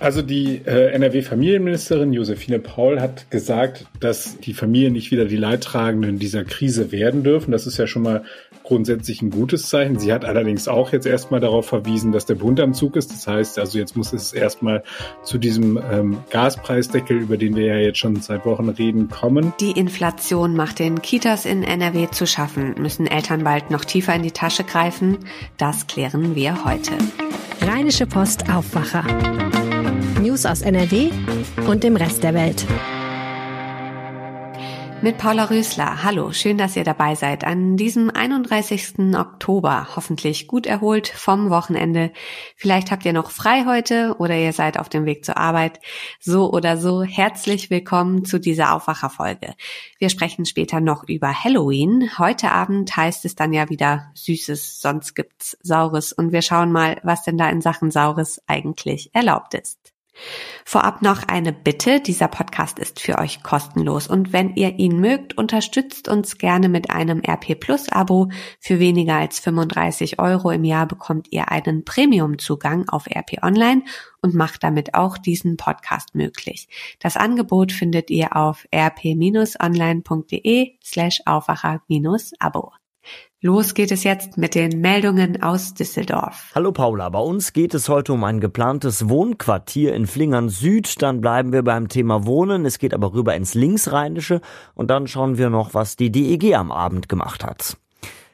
Also die äh, NRW-Familienministerin Josephine Paul hat gesagt, dass die Familien nicht wieder die Leidtragenden dieser Krise werden dürfen. Das ist ja schon mal grundsätzlich ein gutes Zeichen. Sie hat allerdings auch jetzt erstmal darauf verwiesen, dass der Bund am Zug ist. Das heißt, also jetzt muss es erstmal zu diesem ähm, Gaspreisdeckel, über den wir ja jetzt schon seit Wochen reden, kommen. Die Inflation macht den Kitas in NRW zu schaffen. Müssen Eltern bald noch tiefer in die Tasche greifen? Das klären wir heute. Rheinische Post Aufwacher. News aus NRW und dem Rest der Welt mit Paula Rösler. Hallo, schön, dass ihr dabei seid an diesem 31. Oktober. Hoffentlich gut erholt vom Wochenende. Vielleicht habt ihr noch frei heute oder ihr seid auf dem Weg zur Arbeit. So oder so, herzlich willkommen zu dieser Aufwacherfolge. Wir sprechen später noch über Halloween. Heute Abend heißt es dann ja wieder Süßes, sonst gibt's Saures und wir schauen mal, was denn da in Sachen Saures eigentlich erlaubt ist. Vorab noch eine Bitte. Dieser Podcast ist für euch kostenlos und wenn ihr ihn mögt, unterstützt uns gerne mit einem RP Plus Abo. Für weniger als 35 Euro im Jahr bekommt ihr einen Premium Zugang auf RP Online und macht damit auch diesen Podcast möglich. Das Angebot findet ihr auf rp-online.de slash Aufwacher-Abo. Los geht es jetzt mit den Meldungen aus Düsseldorf. Hallo Paula, bei uns geht es heute um ein geplantes Wohnquartier in Flingern Süd. Dann bleiben wir beim Thema Wohnen. Es geht aber rüber ins Linksrheinische und dann schauen wir noch, was die DEG am Abend gemacht hat.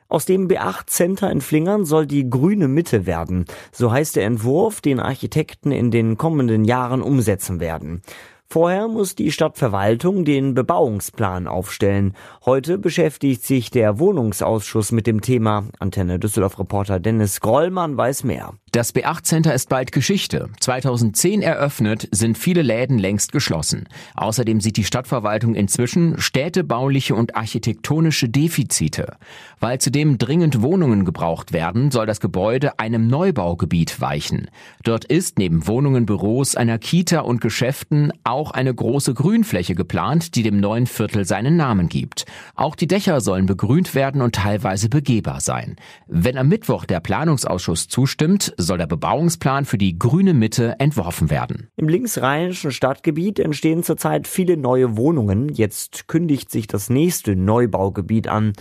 Aus dem B8 Center in Flingern soll die grüne Mitte werden. So heißt der Entwurf, den Architekten in den kommenden Jahren umsetzen werden. Vorher muss die Stadtverwaltung den Bebauungsplan aufstellen. Heute beschäftigt sich der Wohnungsausschuss mit dem Thema. Antenne Düsseldorf Reporter Dennis Grollmann weiß mehr. Das B8 Center ist bald Geschichte. 2010 eröffnet, sind viele Läden längst geschlossen. Außerdem sieht die Stadtverwaltung inzwischen städtebauliche und architektonische Defizite. Weil zudem dringend Wohnungen gebraucht werden, soll das Gebäude einem Neubaugebiet weichen. Dort ist neben Wohnungen, Büros, einer Kita und Geschäften auch eine große Grünfläche geplant, die dem neuen Viertel seinen Namen gibt. Auch die Dächer sollen begrünt werden und teilweise begehbar sein. Wenn am Mittwoch der Planungsausschuss zustimmt, soll der Bebauungsplan für die grüne Mitte entworfen werden. Im linksrheinischen Stadtgebiet entstehen zurzeit viele neue Wohnungen. Jetzt kündigt sich das nächste Neubaugebiet an.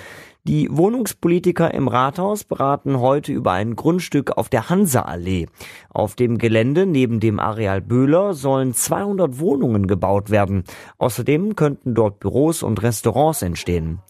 Die Wohnungspolitiker im Rathaus beraten heute über ein Grundstück auf der Hanseallee. Auf dem Gelände neben dem Areal Böhler sollen 200 Wohnungen gebaut werden. Außerdem könnten dort Büros und Restaurants entstehen.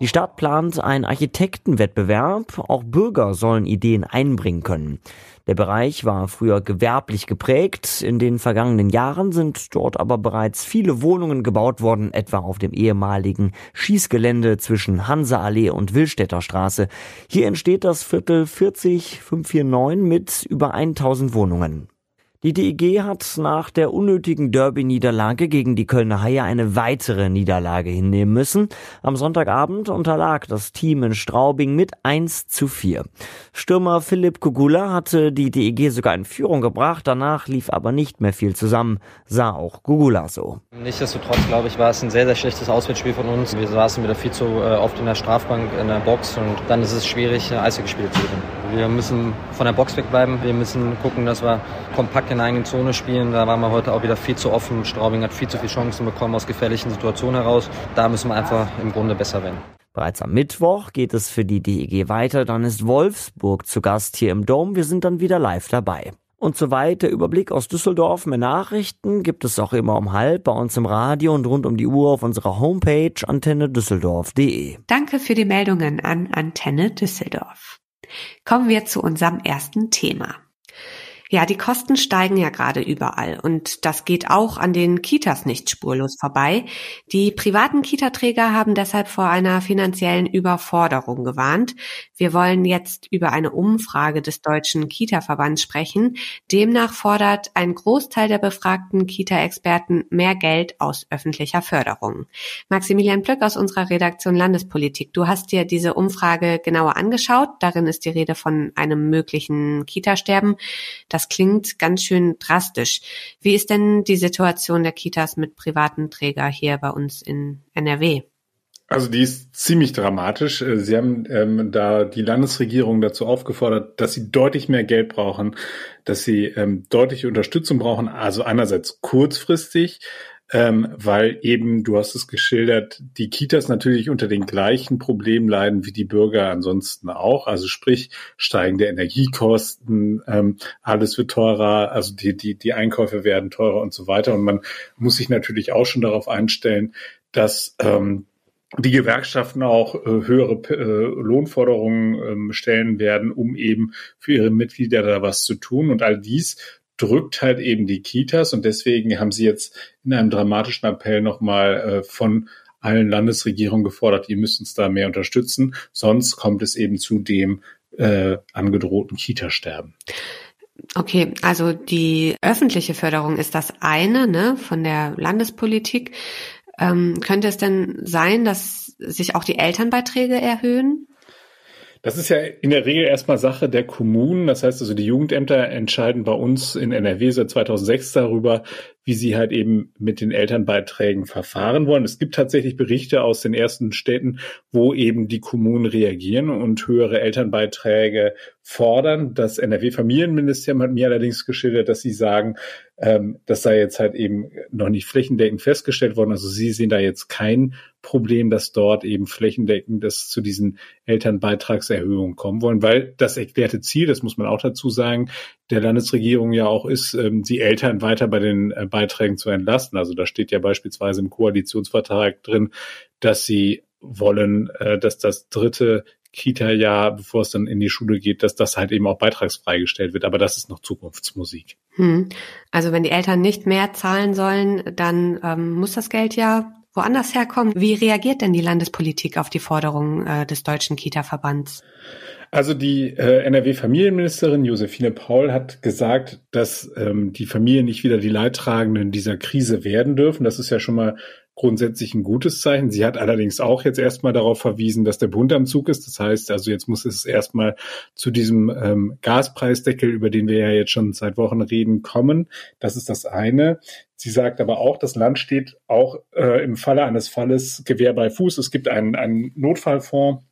Die Stadt plant einen Architektenwettbewerb. Auch Bürger sollen Ideen einbringen können. Der Bereich war früher gewerblich geprägt. In den vergangenen Jahren sind dort aber bereits viele Wohnungen gebaut worden, etwa auf dem ehemaligen Schießgelände zwischen Hanseallee und Willstädter Straße. Hier entsteht das Viertel 40549 mit über 1000 Wohnungen. Die DEG hat nach der unnötigen Derby-Niederlage gegen die Kölner Haie eine weitere Niederlage hinnehmen müssen. Am Sonntagabend unterlag das Team in Straubing mit 1 zu 4. Stürmer Philipp Kugula hatte die DEG sogar in Führung gebracht, danach lief aber nicht mehr viel zusammen, sah auch Kugula so. Nichtsdestotrotz, glaube ich, war es ein sehr, sehr schlechtes Auswärtsspiel von uns. Wir saßen wieder viel zu äh, oft in der Strafbank, in der Box und dann ist es schwierig, Eishockey-Spiele zu gewinnen. Wir müssen von der Box wegbleiben, wir müssen gucken, dass wir kompakt in der eigenen Zone spielen. Da waren wir heute auch wieder viel zu offen. Straubing hat viel zu viele Chancen bekommen aus gefährlichen Situationen heraus. Da müssen wir einfach im Grunde besser werden. Bereits am Mittwoch geht es für die DEG weiter. Dann ist Wolfsburg zu Gast hier im Dom. Wir sind dann wieder live dabei. Und soweit der Überblick aus Düsseldorf. Mehr Nachrichten gibt es auch immer um halb bei uns im Radio und rund um die Uhr auf unserer Homepage antennedüsseldorf.de. Danke für die Meldungen an Antenne Düsseldorf. Kommen wir zu unserem ersten Thema. Ja, die Kosten steigen ja gerade überall und das geht auch an den Kitas nicht spurlos vorbei. Die privaten Kitaträger haben deshalb vor einer finanziellen Überforderung gewarnt. Wir wollen jetzt über eine Umfrage des Deutschen Kita-Verbands sprechen. Demnach fordert ein Großteil der befragten Kita-Experten mehr Geld aus öffentlicher Förderung. Maximilian Plöck aus unserer Redaktion Landespolitik, du hast dir diese Umfrage genauer angeschaut. Darin ist die Rede von einem möglichen Kita-Sterben. Das klingt ganz schön drastisch. Wie ist denn die Situation der Kitas mit privaten Träger hier bei uns in NRW? Also die ist ziemlich dramatisch. Äh, sie haben ähm, da die Landesregierung dazu aufgefordert, dass sie deutlich mehr Geld brauchen, dass sie ähm, deutliche Unterstützung brauchen. Also einerseits kurzfristig, ähm, weil eben, du hast es geschildert, die Kitas natürlich unter den gleichen Problemen leiden wie die Bürger ansonsten auch. Also sprich steigende Energiekosten, ähm, alles wird teurer, also die, die, die Einkäufe werden teurer und so weiter. Und man muss sich natürlich auch schon darauf einstellen, dass ähm, die Gewerkschaften auch äh, höhere äh, Lohnforderungen ähm, stellen werden, um eben für ihre Mitglieder da was zu tun. Und all dies drückt halt eben die Kitas und deswegen haben sie jetzt in einem dramatischen Appell nochmal äh, von allen Landesregierungen gefordert, ihr müsst uns da mehr unterstützen, sonst kommt es eben zu dem äh, angedrohten Kita-Sterben. Okay, also die öffentliche Förderung ist das eine, ne, von der Landespolitik. Ähm, könnte es denn sein, dass sich auch die Elternbeiträge erhöhen? Das ist ja in der Regel erstmal Sache der Kommunen. Das heißt also, die Jugendämter entscheiden bei uns in NRW seit 2006 darüber, wie sie halt eben mit den Elternbeiträgen verfahren wollen. Es gibt tatsächlich Berichte aus den ersten Städten, wo eben die Kommunen reagieren und höhere Elternbeiträge fordern. Das NRW-Familienministerium hat mir allerdings geschildert, dass sie sagen, ähm, das sei jetzt halt eben noch nicht flächendeckend festgestellt worden. Also sie sehen da jetzt kein Problem, dass dort eben flächendeckend das zu diesen Elternbeitragserhöhungen kommen wollen, weil das erklärte Ziel, das muss man auch dazu sagen, der Landesregierung ja auch ist, ähm, die Eltern weiter bei den äh, Beiträgen zu entlasten. Also da steht ja beispielsweise im Koalitionsvertrag drin, dass sie wollen, äh, dass das dritte Kita-Jahr, bevor es dann in die Schule geht, dass das halt eben auch beitragsfrei gestellt wird. Aber das ist noch Zukunftsmusik. Hm. Also wenn die Eltern nicht mehr zahlen sollen, dann ähm, muss das Geld ja woanders herkommen. Wie reagiert denn die Landespolitik auf die Forderungen äh, des Deutschen Kita-Verbands? Also die äh, NRW-Familienministerin Josephine Paul hat gesagt, dass ähm, die Familien nicht wieder die Leidtragenden dieser Krise werden dürfen. Das ist ja schon mal grundsätzlich ein gutes Zeichen. Sie hat allerdings auch jetzt erstmal darauf verwiesen, dass der Bund am Zug ist. Das heißt, also jetzt muss es erstmal zu diesem ähm, Gaspreisdeckel, über den wir ja jetzt schon seit Wochen reden, kommen. Das ist das eine. Sie sagt aber auch, das Land steht auch äh, im Falle eines Falles Gewehr bei Fuß. Es gibt einen, einen Notfallfonds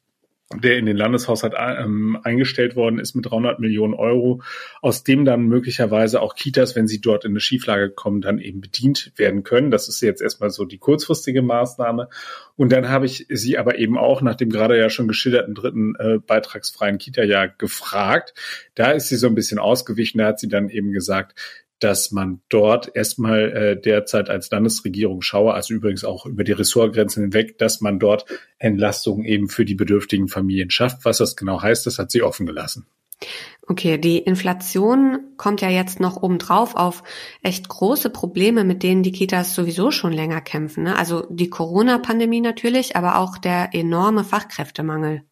der in den Landeshaushalt ähm, eingestellt worden ist mit 300 Millionen Euro, aus dem dann möglicherweise auch Kitas, wenn sie dort in eine Schieflage kommen, dann eben bedient werden können. Das ist jetzt erstmal so die kurzfristige Maßnahme. Und dann habe ich sie aber eben auch nach dem gerade ja schon geschilderten dritten äh, beitragsfreien Kita-Jahr gefragt. Da ist sie so ein bisschen ausgewichen. Da hat sie dann eben gesagt, dass man dort erstmal äh, derzeit als Landesregierung schaue, also übrigens auch über die Ressortgrenzen hinweg, dass man dort Entlastungen eben für die bedürftigen Familien schafft. Was das genau heißt, das hat sie offen gelassen. Okay, die Inflation kommt ja jetzt noch obendrauf auf echt große Probleme, mit denen die Kitas sowieso schon länger kämpfen. Ne? Also die Corona-Pandemie natürlich, aber auch der enorme Fachkräftemangel.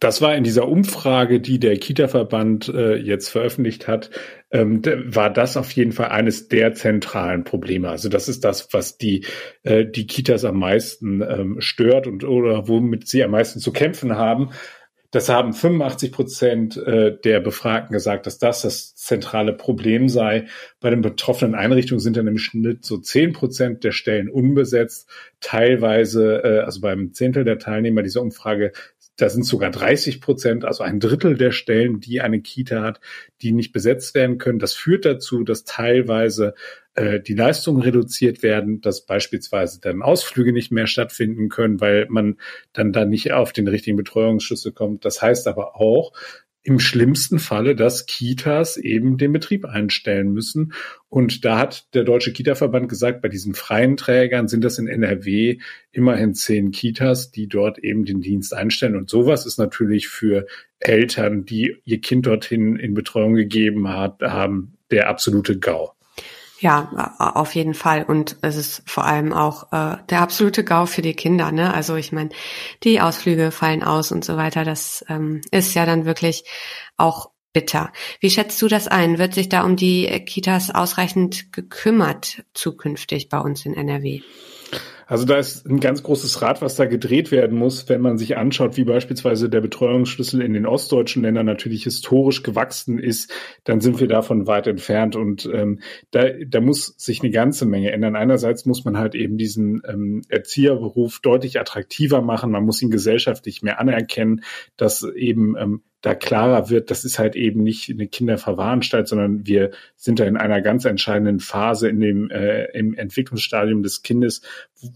Das war in dieser Umfrage, die der Kita-Verband äh, jetzt veröffentlicht hat, ähm, war das auf jeden Fall eines der zentralen Probleme. Also das ist das, was die, äh, die Kitas am meisten ähm, stört und oder womit sie am meisten zu kämpfen haben. Das haben 85 Prozent äh, der Befragten gesagt, dass das das zentrale Problem sei. Bei den betroffenen Einrichtungen sind dann im Schnitt so 10 Prozent der Stellen unbesetzt. Teilweise, äh, also beim Zehntel der Teilnehmer dieser Umfrage da sind sogar 30 Prozent, also ein Drittel der Stellen, die eine Kita hat, die nicht besetzt werden können. Das führt dazu, dass teilweise äh, die Leistungen reduziert werden, dass beispielsweise dann Ausflüge nicht mehr stattfinden können, weil man dann da nicht auf den richtigen Betreuungsschlüssel kommt. Das heißt aber auch, im schlimmsten Falle, dass Kitas eben den Betrieb einstellen müssen. Und da hat der Deutsche Kita-Verband gesagt, bei diesen freien Trägern sind das in NRW immerhin zehn Kitas, die dort eben den Dienst einstellen. Und sowas ist natürlich für Eltern, die ihr Kind dorthin in Betreuung gegeben hat, haben, der absolute GAU. Ja, auf jeden Fall. Und es ist vor allem auch äh, der absolute GAU für die Kinder. Ne? Also ich meine, die Ausflüge fallen aus und so weiter. Das ähm, ist ja dann wirklich auch bitter. Wie schätzt du das ein? Wird sich da um die Kitas ausreichend gekümmert zukünftig bei uns in NRW? Also da ist ein ganz großes Rad, was da gedreht werden muss, wenn man sich anschaut, wie beispielsweise der Betreuungsschlüssel in den ostdeutschen Ländern natürlich historisch gewachsen ist, dann sind wir davon weit entfernt. Und ähm, da, da muss sich eine ganze Menge ändern. Einerseits muss man halt eben diesen ähm, Erzieherberuf deutlich attraktiver machen. Man muss ihn gesellschaftlich mehr anerkennen, dass eben ähm, da klarer wird, das ist halt eben nicht eine Kinderverwahranstalt, sondern wir sind da in einer ganz entscheidenden Phase in dem äh, im Entwicklungsstadium des Kindes,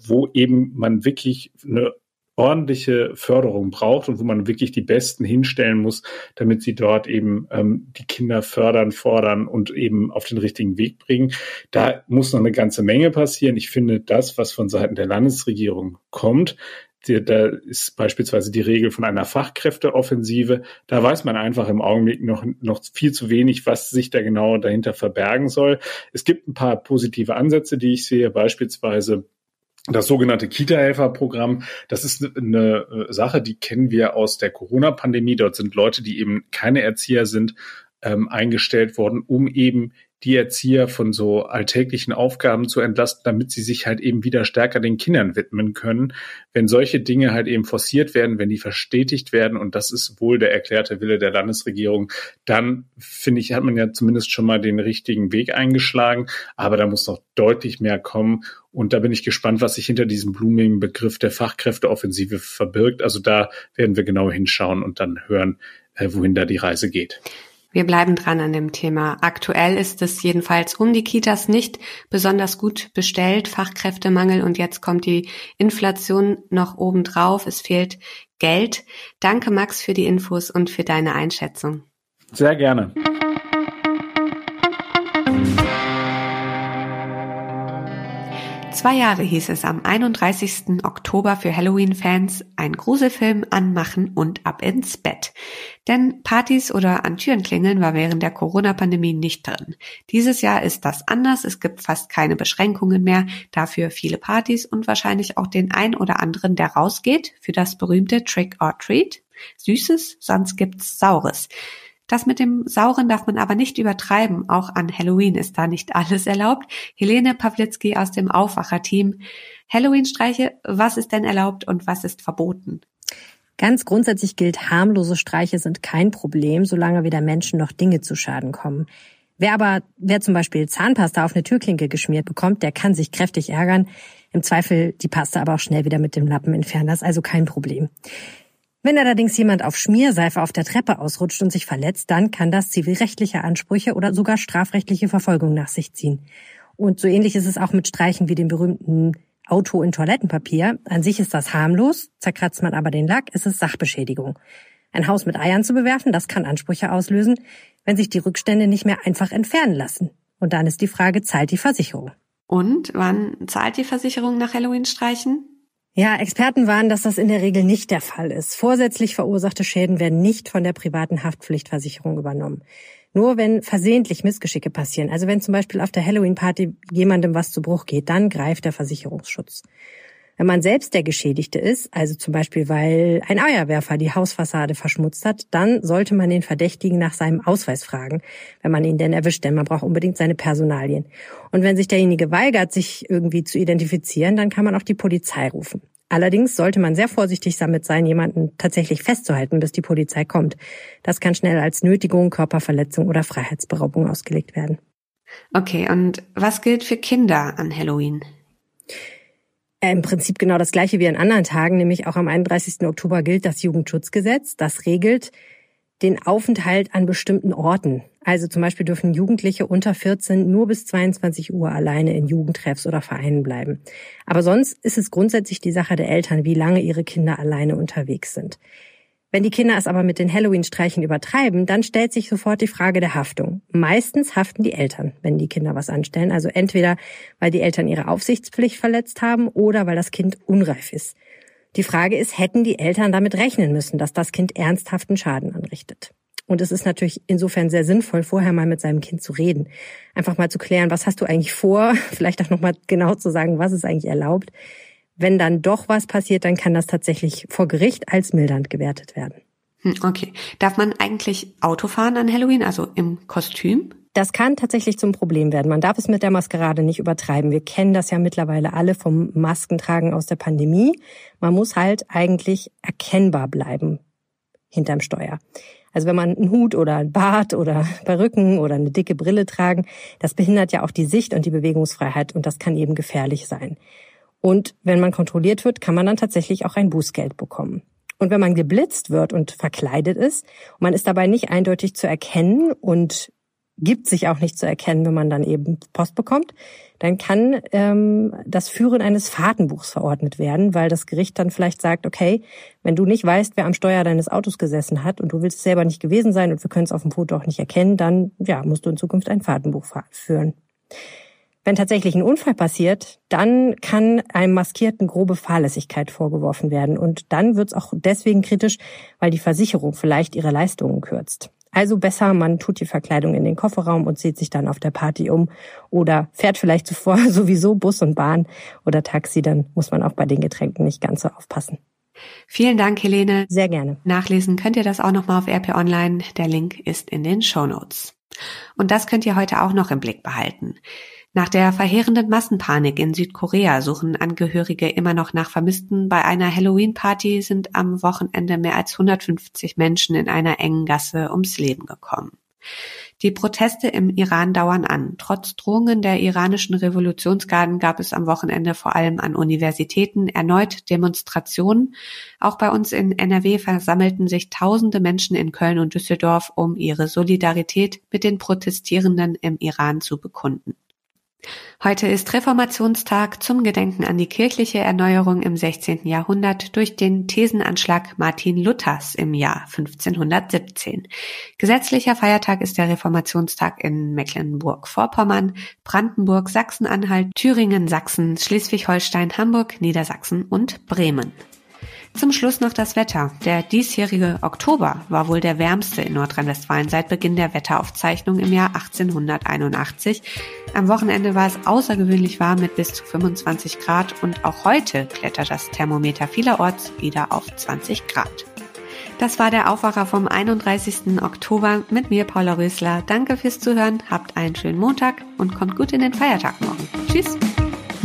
wo eben man wirklich eine ordentliche Förderung braucht und wo man wirklich die Besten hinstellen muss, damit sie dort eben ähm, die Kinder fördern, fordern und eben auf den richtigen Weg bringen. Da muss noch eine ganze Menge passieren. Ich finde, das, was von Seiten der Landesregierung kommt, da ist beispielsweise die Regel von einer Fachkräfteoffensive. Da weiß man einfach im Augenblick noch, noch viel zu wenig, was sich da genau dahinter verbergen soll. Es gibt ein paar positive Ansätze, die ich sehe, beispielsweise das sogenannte Kita-Helfer-Programm, das ist eine Sache, die kennen wir aus der Corona-Pandemie. Dort sind Leute, die eben keine Erzieher sind, ähm, eingestellt worden, um eben die Erzieher von so alltäglichen Aufgaben zu entlasten, damit sie sich halt eben wieder stärker den Kindern widmen können. Wenn solche Dinge halt eben forciert werden, wenn die verstetigt werden, und das ist wohl der erklärte Wille der Landesregierung, dann finde ich, hat man ja zumindest schon mal den richtigen Weg eingeschlagen. Aber da muss noch deutlich mehr kommen. Und da bin ich gespannt, was sich hinter diesem blumigen Begriff der Fachkräfteoffensive verbirgt. Also da werden wir genau hinschauen und dann hören, äh, wohin da die Reise geht. Wir bleiben dran an dem Thema. Aktuell ist es jedenfalls um die Kitas nicht besonders gut bestellt, Fachkräftemangel und jetzt kommt die Inflation noch obendrauf. Es fehlt Geld. Danke Max für die Infos und für deine Einschätzung. Sehr gerne. Zwei Jahre hieß es am 31. Oktober für Halloween-Fans ein Gruselfilm anmachen und ab ins Bett. Denn Partys oder an Türen klingeln war während der Corona-Pandemie nicht drin. Dieses Jahr ist das anders. Es gibt fast keine Beschränkungen mehr. Dafür viele Partys und wahrscheinlich auch den ein oder anderen, der rausgeht für das berühmte Trick or Treat. Süßes, sonst gibt's Saures. Das mit dem Sauren darf man aber nicht übertreiben. Auch an Halloween ist da nicht alles erlaubt. Helene Pawlitzki aus dem Aufwacher-Team. Halloween-Streiche, was ist denn erlaubt und was ist verboten? Ganz grundsätzlich gilt, harmlose Streiche sind kein Problem, solange weder Menschen noch Dinge zu Schaden kommen. Wer aber, wer zum Beispiel Zahnpasta auf eine Türklinke geschmiert bekommt, der kann sich kräftig ärgern. Im Zweifel die Pasta aber auch schnell wieder mit dem Lappen entfernen. Das ist also kein Problem. Wenn allerdings jemand auf Schmierseife auf der Treppe ausrutscht und sich verletzt, dann kann das zivilrechtliche Ansprüche oder sogar strafrechtliche Verfolgung nach sich ziehen. Und so ähnlich ist es auch mit Streichen wie dem berühmten Auto in Toilettenpapier. An sich ist das harmlos, zerkratzt man aber den Lack, ist es Sachbeschädigung. Ein Haus mit Eiern zu bewerfen, das kann Ansprüche auslösen, wenn sich die Rückstände nicht mehr einfach entfernen lassen. Und dann ist die Frage, zahlt die Versicherung? Und wann zahlt die Versicherung nach Halloween-Streichen? Ja, Experten warnen, dass das in der Regel nicht der Fall ist. Vorsätzlich verursachte Schäden werden nicht von der privaten Haftpflichtversicherung übernommen. Nur wenn versehentlich Missgeschicke passieren, also wenn zum Beispiel auf der Halloween-Party jemandem was zu Bruch geht, dann greift der Versicherungsschutz. Wenn man selbst der Geschädigte ist, also zum Beispiel weil ein Eierwerfer die Hausfassade verschmutzt hat, dann sollte man den Verdächtigen nach seinem Ausweis fragen, wenn man ihn denn erwischt, denn man braucht unbedingt seine Personalien. Und wenn sich derjenige weigert, sich irgendwie zu identifizieren, dann kann man auch die Polizei rufen. Allerdings sollte man sehr vorsichtig damit sein, jemanden tatsächlich festzuhalten, bis die Polizei kommt. Das kann schnell als Nötigung, Körperverletzung oder Freiheitsberaubung ausgelegt werden. Okay, und was gilt für Kinder an Halloween? Äh, Im Prinzip genau das gleiche wie an anderen Tagen, nämlich auch am 31. Oktober gilt das Jugendschutzgesetz. Das regelt den Aufenthalt an bestimmten Orten. Also zum Beispiel dürfen Jugendliche unter 14 nur bis 22 Uhr alleine in Jugendtreffs oder Vereinen bleiben. Aber sonst ist es grundsätzlich die Sache der Eltern, wie lange ihre Kinder alleine unterwegs sind. Wenn die Kinder es aber mit den Halloween-Streichen übertreiben, dann stellt sich sofort die Frage der Haftung. Meistens haften die Eltern, wenn die Kinder was anstellen. Also entweder, weil die Eltern ihre Aufsichtspflicht verletzt haben oder weil das Kind unreif ist. Die Frage ist, hätten die Eltern damit rechnen müssen, dass das Kind ernsthaften Schaden anrichtet? Und es ist natürlich insofern sehr sinnvoll, vorher mal mit seinem Kind zu reden. Einfach mal zu klären, was hast du eigentlich vor? Vielleicht auch nochmal genau zu sagen, was ist eigentlich erlaubt. Wenn dann doch was passiert, dann kann das tatsächlich vor Gericht als mildernd gewertet werden. Hm, okay. Darf man eigentlich Auto fahren an Halloween, also im Kostüm? Das kann tatsächlich zum Problem werden. Man darf es mit der Maskerade nicht übertreiben. Wir kennen das ja mittlerweile alle vom Maskentragen aus der Pandemie. Man muss halt eigentlich erkennbar bleiben hinterm Steuer. Also wenn man einen Hut oder ein Bart oder Perücken oder eine dicke Brille tragen, das behindert ja auch die Sicht und die Bewegungsfreiheit und das kann eben gefährlich sein. Und wenn man kontrolliert wird, kann man dann tatsächlich auch ein Bußgeld bekommen. Und wenn man geblitzt wird und verkleidet ist, und man ist dabei nicht eindeutig zu erkennen und gibt sich auch nicht zu erkennen, wenn man dann eben Post bekommt, dann kann ähm, das Führen eines Fahrtenbuchs verordnet werden, weil das Gericht dann vielleicht sagt, okay, wenn du nicht weißt, wer am Steuer deines Autos gesessen hat und du willst selber nicht gewesen sein und wir können es auf dem Foto auch nicht erkennen, dann ja, musst du in Zukunft ein Fahrtenbuch führen. Wenn tatsächlich ein Unfall passiert, dann kann einem Maskierten grobe Fahrlässigkeit vorgeworfen werden. Und dann wird es auch deswegen kritisch, weil die Versicherung vielleicht ihre Leistungen kürzt. Also besser, man tut die Verkleidung in den Kofferraum und zieht sich dann auf der Party um oder fährt vielleicht zuvor sowieso Bus und Bahn oder Taxi, dann muss man auch bei den Getränken nicht ganz so aufpassen. Vielen Dank, Helene. Sehr gerne. Nachlesen könnt ihr das auch nochmal auf RP Online. Der Link ist in den Show Notes. Und das könnt ihr heute auch noch im Blick behalten. Nach der verheerenden Massenpanik in Südkorea suchen Angehörige immer noch nach Vermissten. Bei einer Halloween-Party sind am Wochenende mehr als 150 Menschen in einer engen Gasse ums Leben gekommen. Die Proteste im Iran dauern an. Trotz Drohungen der iranischen Revolutionsgarden gab es am Wochenende vor allem an Universitäten erneut Demonstrationen. Auch bei uns in NRW versammelten sich tausende Menschen in Köln und Düsseldorf, um ihre Solidarität mit den Protestierenden im Iran zu bekunden. Heute ist Reformationstag zum Gedenken an die kirchliche Erneuerung im 16. Jahrhundert durch den Thesenanschlag Martin Luthers im Jahr 1517. Gesetzlicher Feiertag ist der Reformationstag in Mecklenburg-Vorpommern, Brandenburg, Sachsen-Anhalt, Thüringen, Sachsen, Schleswig-Holstein, Hamburg, Niedersachsen und Bremen. Zum Schluss noch das Wetter. Der diesjährige Oktober war wohl der wärmste in Nordrhein-Westfalen seit Beginn der Wetteraufzeichnung im Jahr 1881. Am Wochenende war es außergewöhnlich warm mit bis zu 25 Grad und auch heute klettert das Thermometer vielerorts wieder auf 20 Grad. Das war der Aufwacher vom 31. Oktober mit mir, Paula Rösler. Danke fürs Zuhören, habt einen schönen Montag und kommt gut in den Feiertag morgen. Tschüss!